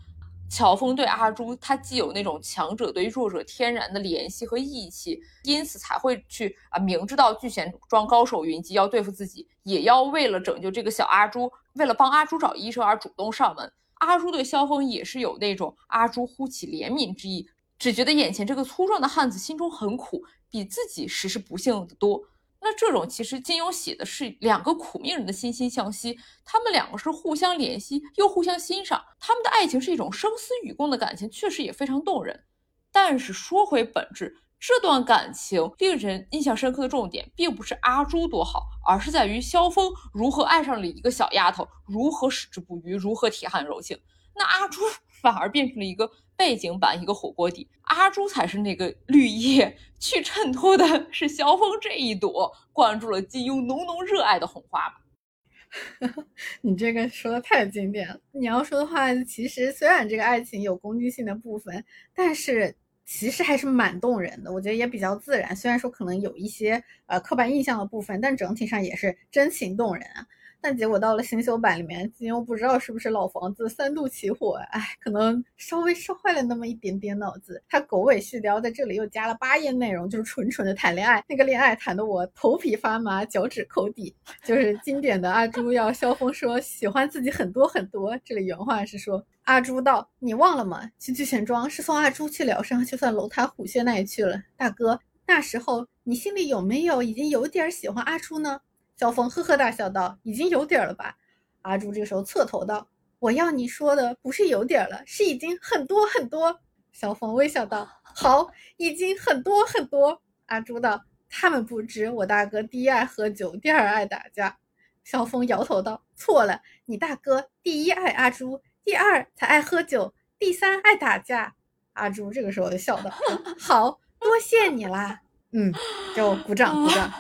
乔峰对阿朱，他既有那种强者对弱者天然的怜惜和义气，因此才会去啊，明知道聚贤庄高手云集要对付自己，也要为了拯救这个小阿朱，为了帮阿朱找医生而主动上门。阿朱对萧峰也是有那种阿朱呼起怜悯之意，只觉得眼前这个粗壮的汉子心中很苦，比自己实是不幸的多。那这种其实金庸写的是两个苦命人的惺惺相惜，他们两个是互相怜惜又互相欣赏，他们的爱情是一种生死与共的感情，确实也非常动人。但是说回本质，这段感情令人印象深刻的重点，并不是阿朱多好，而是在于萧峰如何爱上了一个小丫头，如何矢志不渝，如何铁汉柔情。那阿朱反而变成了一个。背景板一个火锅底，阿朱才是那个绿叶，去衬托的是萧峰这一朵灌注了金庸浓浓热爱的红花吧。你这个说的太经典了。你要说的话，其实虽然这个爱情有攻击性的部分，但是其实还是蛮动人的。我觉得也比较自然，虽然说可能有一些呃刻板印象的部分，但整体上也是真情动人啊。但结果到了新修版里面，金庸不知道是不是老房子三度起火，哎，可能稍微烧坏了那么一点点脑子。他狗尾续貂在这里又加了八页内容，就是纯纯的谈恋爱。那个恋爱谈得我头皮发麻，脚趾抠地。就是经典的阿朱要萧峰说喜欢自己很多很多。这里原话是说：阿朱道，你忘了吗？去聚贤庄是送阿朱去疗伤，就算楼台虎穴那里去了。大哥，那时候你心里有没有已经有点喜欢阿朱呢？萧峰呵呵大笑道：“已经有点了吧？”阿朱这个时候侧头道：“我要你说的不是有点了，是已经很多很多。”萧峰微笑道：“好，已经很多很多。”阿朱道：“他们不知我大哥第一爱喝酒，第二爱打架。”萧峰摇头道：“错了，你大哥第一爱阿朱，第二才爱喝酒，第三爱打架。”阿朱这个时候就笑道：“好多谢你啦。”嗯，就鼓掌鼓掌。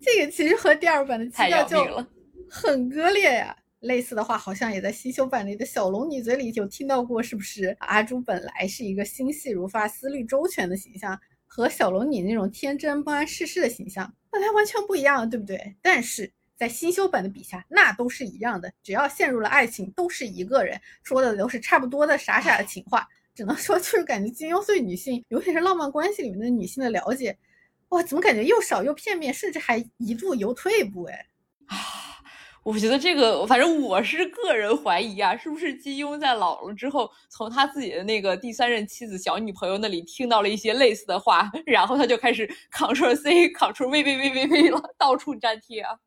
这个其实和第二版的基调就很割裂呀。类似的话，好像也在新修版里的小龙女嘴里有听到过，是不是？阿朱本来是一个心细如发、思虑周全的形象，和小龙女那种天真不谙世事的形象本来完全不一样，对不对？但是在新修版的笔下，那都是一样的。只要陷入了爱情，都是一个人说的都是差不多的傻傻的情话。只能说，就是感觉金庸对女性，尤其是浪漫关系里面的女性的了解。哇，怎么感觉又少又片面，甚至还一度有退步哎！啊，我觉得这个，反正我是个人怀疑啊，是不是金庸在老了之后，从他自己的那个第三任妻子小女朋友那里听到了一些类似的话，然后他就开始 Ctrl C Ctrl V V V V V 了，到处粘贴啊。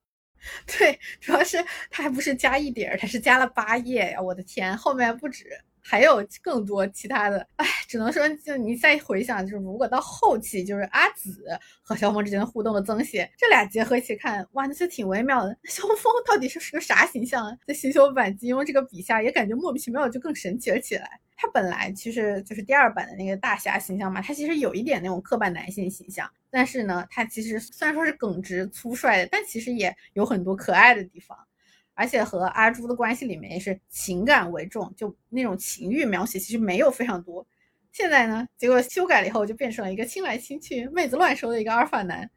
对，主要是他还不是加一点儿，他是加了八页呀！我的天，后面不止。还有更多其他的，哎，只能说就你再回想，就是如果到后期，就是阿紫和萧峰之间的互动的增写，这俩结合一起看，哇，那就挺微妙的。萧峰到底是是个啥形象啊？在新修版金庸这个笔下，也感觉莫名其妙就更神奇了起来。他本来其实就是第二版的那个大侠形象嘛，他其实有一点那种刻板男性形象，但是呢，他其实虽然说是耿直粗率的，但其实也有很多可爱的地方。而且和阿朱的关系里面也是情感为重，就那种情欲描写其实没有非常多。现在呢，结果修改了以后就变成了一个亲来亲去、妹子乱收的一个阿尔法男，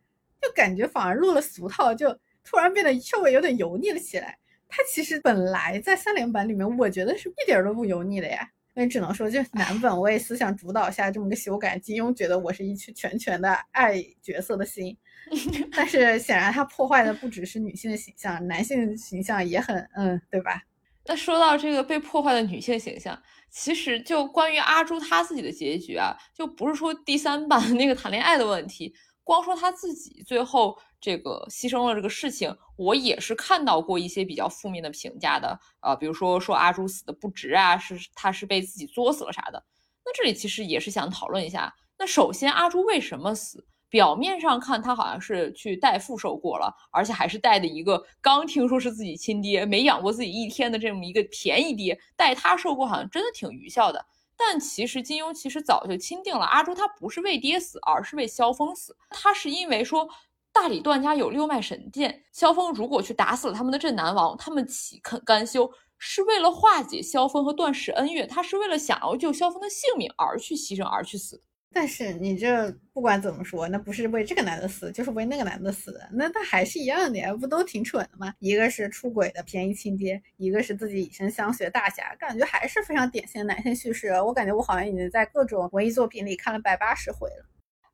就感觉反而入了俗套，就突然变得稍微有点油腻了起来。他其实本来在三连版里面，我觉得是一点都不油腻的呀。那只能说，就男本位思想主导下这么个修改，金庸觉得我是一曲全全的爱角色的心。但是显然，他破坏的不只是女性的形象，男性形象也很，嗯，对吧？那说到这个被破坏的女性形象，其实就关于阿朱她自己的结局啊，就不是说第三版那个谈恋爱的问题，光说他自己最后这个牺牲了这个事情，我也是看到过一些比较负面的评价的，呃，比如说说阿朱死的不值啊，是他是被自己作死了啥的。那这里其实也是想讨论一下，那首先阿朱为什么死？表面上看，他好像是去代父受过了，而且还是带的一个刚听说是自己亲爹，没养过自己一天的这么一个便宜爹，带他受过，好像真的挺愚孝的。但其实金庸其实早就钦定了，阿朱他不是为爹死，而是为萧峰死。他是因为说大理段家有六脉神剑，萧峰如果去打死了他们的镇南王，他们岂肯甘休？是为了化解萧峰和段氏恩怨，他是为了想要救萧峰的性命而去牺牲而去死。但是你这不管怎么说，那不是为这个男的死，就是为那个男的死，那他还是一样的，不都挺蠢的吗？一个是出轨的便宜亲爹，一个是自己以身相许的大侠，感觉还是非常典型的男性叙事。我感觉我好像已经在各种文艺作品里看了百八十回了。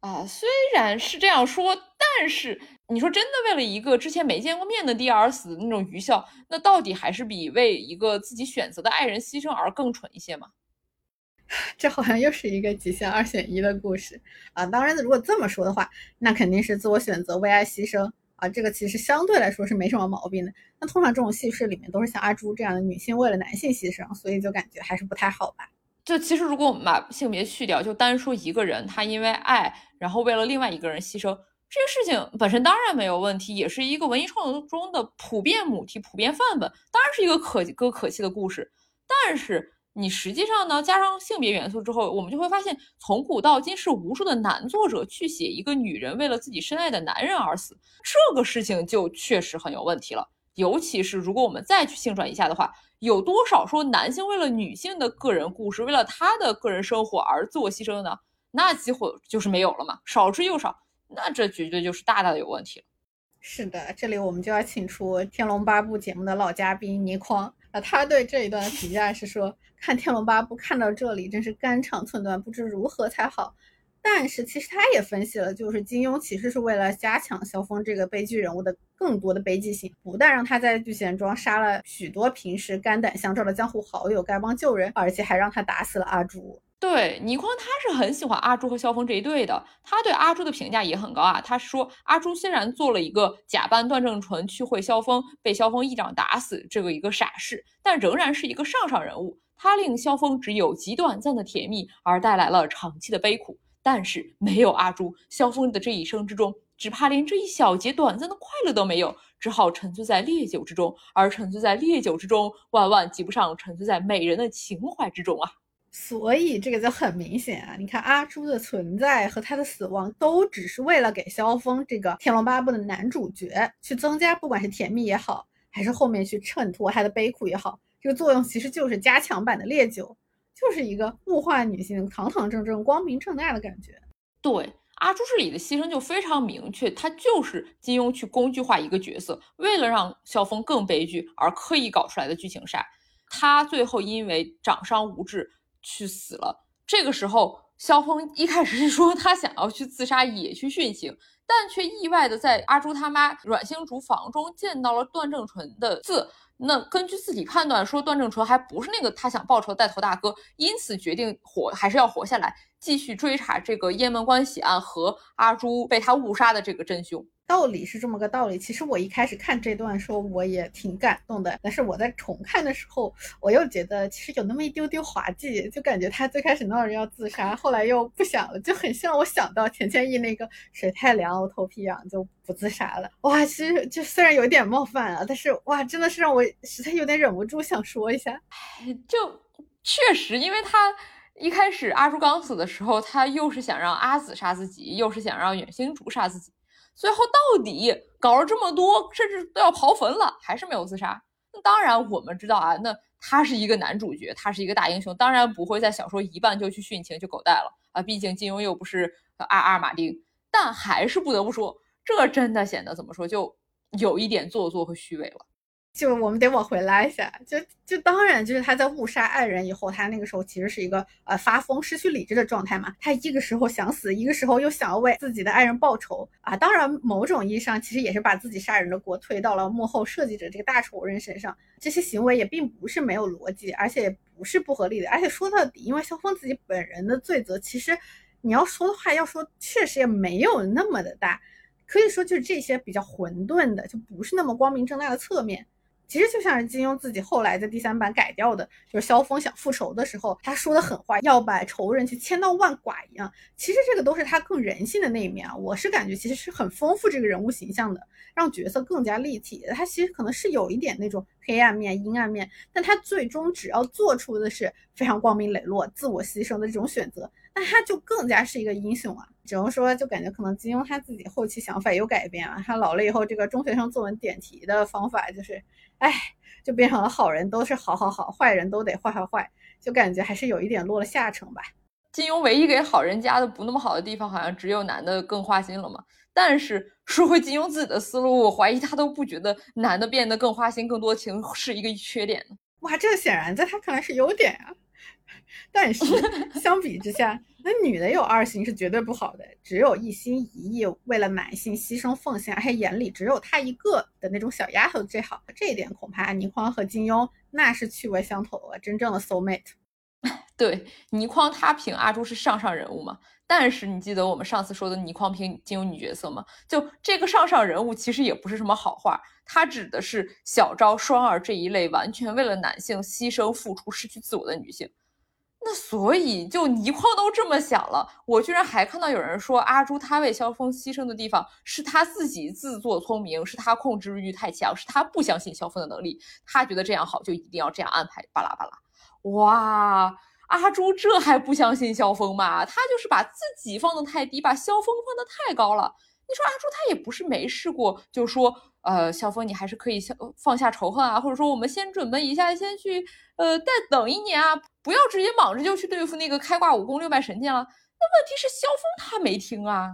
啊，虽然是这样说，但是你说真的，为了一个之前没见过面的爹而死的那种愚孝，那到底还是比为一个自己选择的爱人牺牲而更蠢一些吗？这好像又是一个极限二选一的故事啊！当然，如果这么说的话，那肯定是自我选择、为爱牺牲啊！这个其实相对来说是没什么毛病的。那通常这种叙事里面都是像阿朱这样的女性为了男性牺牲，所以就感觉还是不太好吧？就其实如果我们把性别去掉，就单说一个人他因为爱，然后为了另外一个人牺牲，这个事情本身当然没有问题，也是一个文艺创作中的普遍母题、普遍范本，当然是一个可歌可泣的故事。但是。你实际上呢，加上性别元素之后，我们就会发现，从古到今是无数的男作者去写一个女人为了自己深爱的男人而死，这个事情就确实很有问题了。尤其是如果我们再去性转一下的话，有多少说男性为了女性的个人故事，为了他的个人生活而自我牺牲的呢？那几乎就是没有了嘛，少之又少。那这绝对就是大大的有问题了。是的，这里我们就要请出《天龙八部》节目的老嘉宾倪匡。啊，他对这一段的评价是说，看《天龙八部》看到这里真是肝肠寸断，不知如何才好。但是其实他也分析了，就是金庸其实是为了加强萧峰这个悲剧人物的更多的悲剧性，不但让他在聚贤庄杀了许多平时肝胆相照的江湖好友，丐帮旧人，而且还让他打死了阿朱。对倪匡，他是很喜欢阿朱和萧峰这一对的。他对阿朱的评价也很高啊。他说，阿朱虽然做了一个假扮段正淳去会萧峰，被萧峰一掌打死这个一个傻事，但仍然是一个上上人物。他令萧峰只有极短暂的甜蜜，而带来了长期的悲苦。但是没有阿朱，萧峰的这一生之中，只怕连这一小节短暂的快乐都没有，只好沉醉在烈酒之中。而沉醉在烈酒之中，万万及不上沉醉在美人的情怀之中啊。所以这个就很明显啊！你看阿朱的存在和他的死亡，都只是为了给萧峰这个《天龙八部》的男主角去增加，不管是甜蜜也好，还是后面去衬托他的悲苦也好，这个作用其实就是加强版的烈酒，就是一个物化女性、堂堂正正、光明正大的感觉。对阿朱这里的牺牲就非常明确，他就是金庸去工具化一个角色，为了让萧峰更悲剧而刻意搞出来的剧情杀。他最后因为掌伤无治。去死了。这个时候，萧峰一开始是说他想要去自杀，也去殉情，但却意外的在阿朱他妈阮星竹房中见到了段正淳的字。那根据自己判断，说段正淳还不是那个他想报仇的带头大哥，因此决定活还是要活下来，继续追查这个雁门关血案和阿朱被他误杀的这个真凶。道理是这么个道理。其实我一开始看这段时候，我也挺感动的。但是我在重看的时候，我又觉得其实有那么一丢丢滑稽，就感觉他最开始闹着要自杀，后来又不想了，就很像我想到钱谦益那个水太凉，我头皮痒就不自杀了。哇，其实就虽然有点冒犯啊，但是哇，真的是让我实在有点忍不住想说一下。就确实，因为他一开始阿朱刚死的时候，他又是想让阿紫杀自己，又是想让远星竹杀自己。最后到底搞了这么多，甚至都要刨坟了，还是没有自杀。那当然，我们知道啊，那他是一个男主角，他是一个大英雄，当然不会在小说一半就去殉情，就狗带了啊。毕竟金庸又不是阿阿尔马丁。但还是不得不说，这真的显得怎么说，就有一点做作和虚伪了。就我们得往回拉一下，就就当然就是他在误杀爱人以后，他那个时候其实是一个呃发疯、失去理智的状态嘛。他一个时候想死，一个时候又想要为自己的爱人报仇啊。当然，某种意义上其实也是把自己杀人的锅推到了幕后设计者这个大仇人身上。这些行为也并不是没有逻辑，而且也不是不合理的。而且说到底，因为萧峰自己本人的罪责，其实你要说的话，要说确实也没有那么的大，可以说就是这些比较混沌的，就不是那么光明正大的侧面。其实就像是金庸自己后来在第三版改掉的，就是萧峰想复仇的时候，他说的狠话，要把仇人去千刀万剐一样。其实这个都是他更人性的那一面啊。我是感觉其实是很丰富这个人物形象的，让角色更加立体。他其实可能是有一点那种黑暗面、阴暗面，但他最终只要做出的是非常光明磊落、自我牺牲的这种选择，那他就更加是一个英雄啊！只能说，就感觉可能金庸他自己后期想法有改变啊。他老了以后，这个中学生作文点题的方法就是，哎，就变成了好人都是好好好，坏人都得坏坏坏，就感觉还是有一点落了下乘吧。金庸唯一给好人加的不那么好的地方，好像只有男的更花心了嘛。但是说回金庸自己的思路，我怀疑他都不觉得男的变得更花心、更多情是一个缺点呢。哇，这显然在他看来是优点啊。但是 相比之下，那女的有二心是绝对不好的。只有一心一意为了男性牺牲奉献，而且眼里只有她一个的那种小丫头最好。这一点恐怕倪匡和金庸那是趣味相投啊，真正的 soul mate。对，倪匡他评阿朱是上上人物嘛？但是你记得我们上次说的倪匡评金庸女角色吗？就这个上上人物其实也不是什么好话，他指的是小昭、双儿这一类完全为了男性牺牲付出、失去自我的女性。那所以就倪匡都这么想了，我居然还看到有人说阿朱她为萧峰牺牲的地方是他自己自作聪明，是他控制欲太强，是他不相信萧峰的能力，他觉得这样好就一定要这样安排，巴拉巴拉，哇。阿朱这还不相信萧峰吗？他就是把自己放得太低，把萧峰放得太高了。你说阿朱他也不是没试过，就说呃，萧峰你还是可以放下仇恨啊，或者说我们先准备一下，先去呃再等一年啊，不要直接莽着就去对付那个开挂武功六脉神剑了。那问题是萧峰他没听啊。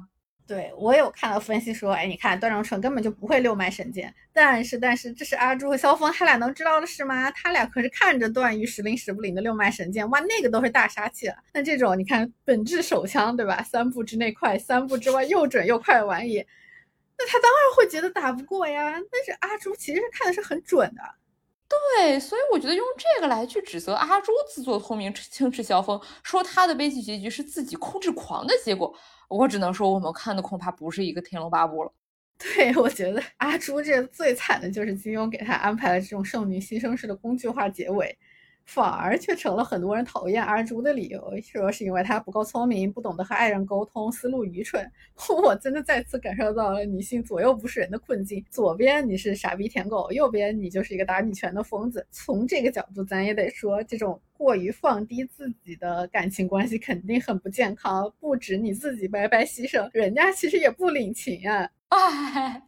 对我有看到分析说，哎，你看段正淳根本就不会六脉神剑，但是但是这是阿朱和萧峰他俩能知道的事吗？他俩可是看着段誉时灵时不灵的六脉神剑，哇，那个都是大杀器了。那这种你看本质手枪对吧？三步之内快，三步之外又准又快的玩意，那他当然会觉得打不过呀。但是阿朱其实看的是很准的。对，所以我觉得用这个来去指责阿朱自作聪明轻视萧峰，说他的悲剧结局是自己控制狂的结果。我只能说，我们看的恐怕不是一个《天龙八部》了。对，我觉得阿朱这最惨的就是金庸给他安排了这种圣女牺牲式的工具化结尾。反而却成了很多人讨厌阿朱的理由，说是因为她不够聪明，不懂得和爱人沟通，思路愚蠢。我真的再次感受到了女性左右不是人的困境：左边你是傻逼舔狗，右边你就是一个打女权的疯子。从这个角度，咱也得说，这种过于放低自己的感情关系肯定很不健康。不止你自己白白牺牲，人家其实也不领情啊！哎，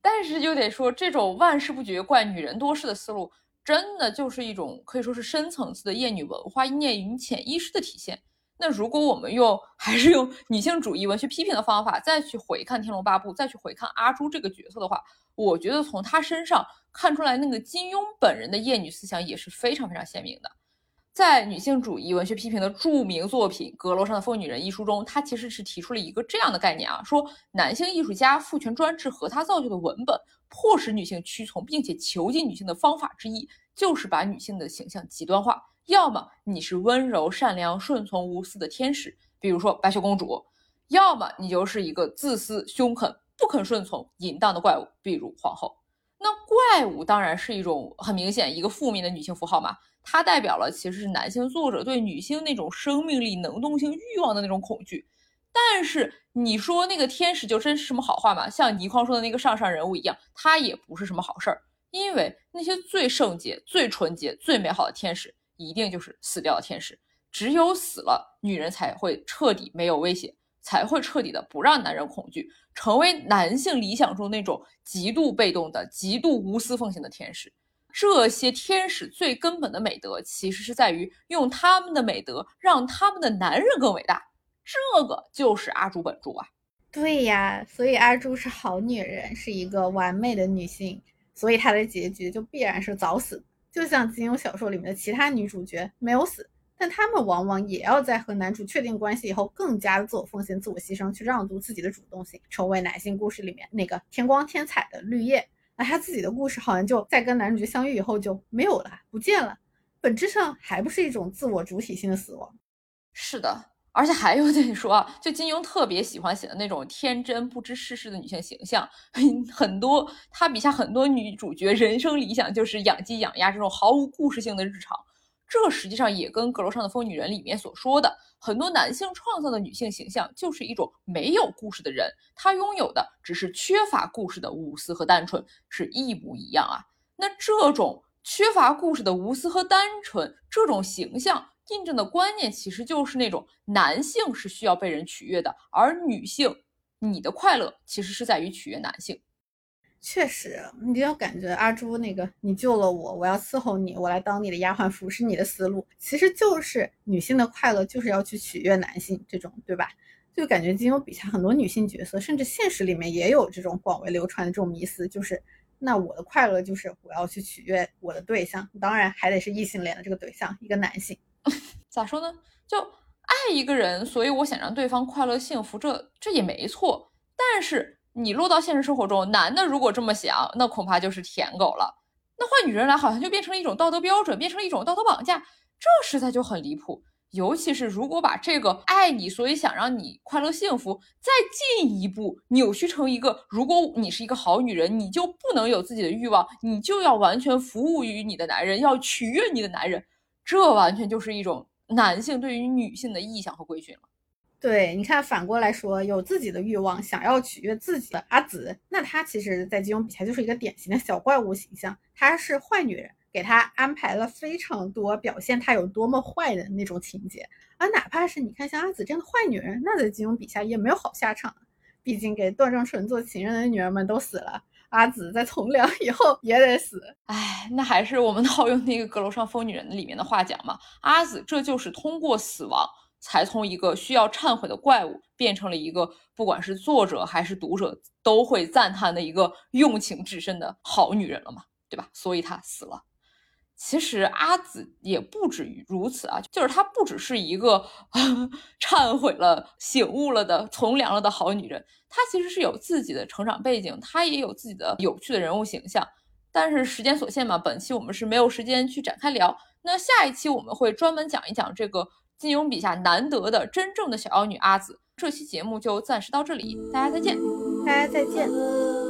但是就得说，这种万事不绝怪女人多事的思路。真的就是一种可以说是深层次的厌女文化意念与潜意识的体现。那如果我们用还是用女性主义文学批评的方法再去回看《天龙八部》，再去回看阿朱这个角色的话，我觉得从她身上看出来那个金庸本人的厌女思想也是非常非常鲜明的。在女性主义文学批评的著名作品《阁楼上的疯女人》一书中，他其实是提出了一个这样的概念啊，说男性艺术家父权专制和他造就的文本，迫使女性屈从并且囚禁女性的方法之一，就是把女性的形象极端化。要么你是温柔善良、顺从无私的天使，比如说白雪公主；要么你就是一个自私、凶狠、不肯顺从、淫荡的怪物，比如皇后。那怪物当然是一种很明显一个负面的女性符号嘛。它代表了其实是男性作者对女性那种生命力、能动性、欲望的那种恐惧。但是你说那个天使就真是什么好话吗？像倪匡说的那个上上人物一样，他也不是什么好事儿。因为那些最圣洁、最纯洁、最美好的天使，一定就是死掉的天使。只有死了，女人才会彻底没有威胁，才会彻底的不让男人恐惧，成为男性理想中那种极度被动的、极度无私奉献的天使。这些天使最根本的美德，其实是在于用他们的美德让他们的男人更伟大。这个就是阿朱本著啊。对呀，所以阿朱是好女人，是一个完美的女性，所以她的结局就必然是早死。就像金庸小说里面的其他女主角没有死，但她们往往也要在和男主确定关系以后，更加的自我奉献、自我牺牲，去让渡自己的主动性，成为男性故事里面那个天光天彩的绿叶。哎他自己的故事好像就在跟男主角相遇以后就没有了，不见了，本质上还不是一种自我主体性的死亡。是的，而且还有点说啊，就金庸特别喜欢写的那种天真不知世事的女性形象，很多他笔下很多女主角人生理想就是养鸡养鸭这种毫无故事性的日常。这实际上也跟《阁楼上的疯女人》里面所说的很多男性创造的女性形象，就是一种没有故事的人，他拥有的只是缺乏故事的无私和单纯，是一模一样啊。那这种缺乏故事的无私和单纯，这种形象印证的观念其实就是那种男性是需要被人取悦的，而女性，你的快乐其实是在于取悦男性。确实，你就要感觉阿朱那个，你救了我，我要伺候你，我来当你的丫鬟服侍你的思路，其实就是女性的快乐就是要去取悦男性这种，对吧？就感觉金庸笔下很多女性角色，甚至现实里面也有这种广为流传的这种迷思，就是那我的快乐就是我要去取悦我的对象，当然还得是异性恋的这个对象，一个男性。咋说呢？就爱一个人，所以我想让对方快乐幸福，这这也没错，但是。你落到现实生活中，男的如果这么想，那恐怕就是舔狗了。那换女人来，好像就变成了一种道德标准，变成了一种道德绑架，这实在就很离谱。尤其是如果把这个爱你，所以想让你快乐幸福，再进一步扭曲成一个，如果你是一个好女人，你就不能有自己的欲望，你就要完全服务于你的男人，要取悦你的男人，这完全就是一种男性对于女性的臆想和规训了。对，你看，反过来说，有自己的欲望，想要取悦自己的阿紫，那她其实，在金庸笔下就是一个典型的小怪物形象。她是坏女人，给她安排了非常多表现她有多么坏的那种情节。而哪怕是你看像阿紫这样的坏女人，那在金庸笔下也没有好下场。毕竟给段正淳做情人的女人们都死了，阿紫在从良以后也得死。哎，那还是我们 套用那个《阁楼上疯女人》里面的话讲嘛，阿紫这就是通过死亡。才从一个需要忏悔的怪物，变成了一个不管是作者还是读者都会赞叹的一个用情至深的好女人了嘛，对吧？所以她死了。其实阿紫也不止于如此啊，就是她不只是一个 忏悔了、醒悟了的从良了的好女人，她其实是有自己的成长背景，她也有自己的有趣的人物形象。但是时间所限嘛，本期我们是没有时间去展开聊。那下一期我们会专门讲一讲这个。金庸笔下难得的真正的小妖女阿紫，这期节目就暂时到这里，大家再见，大家再见。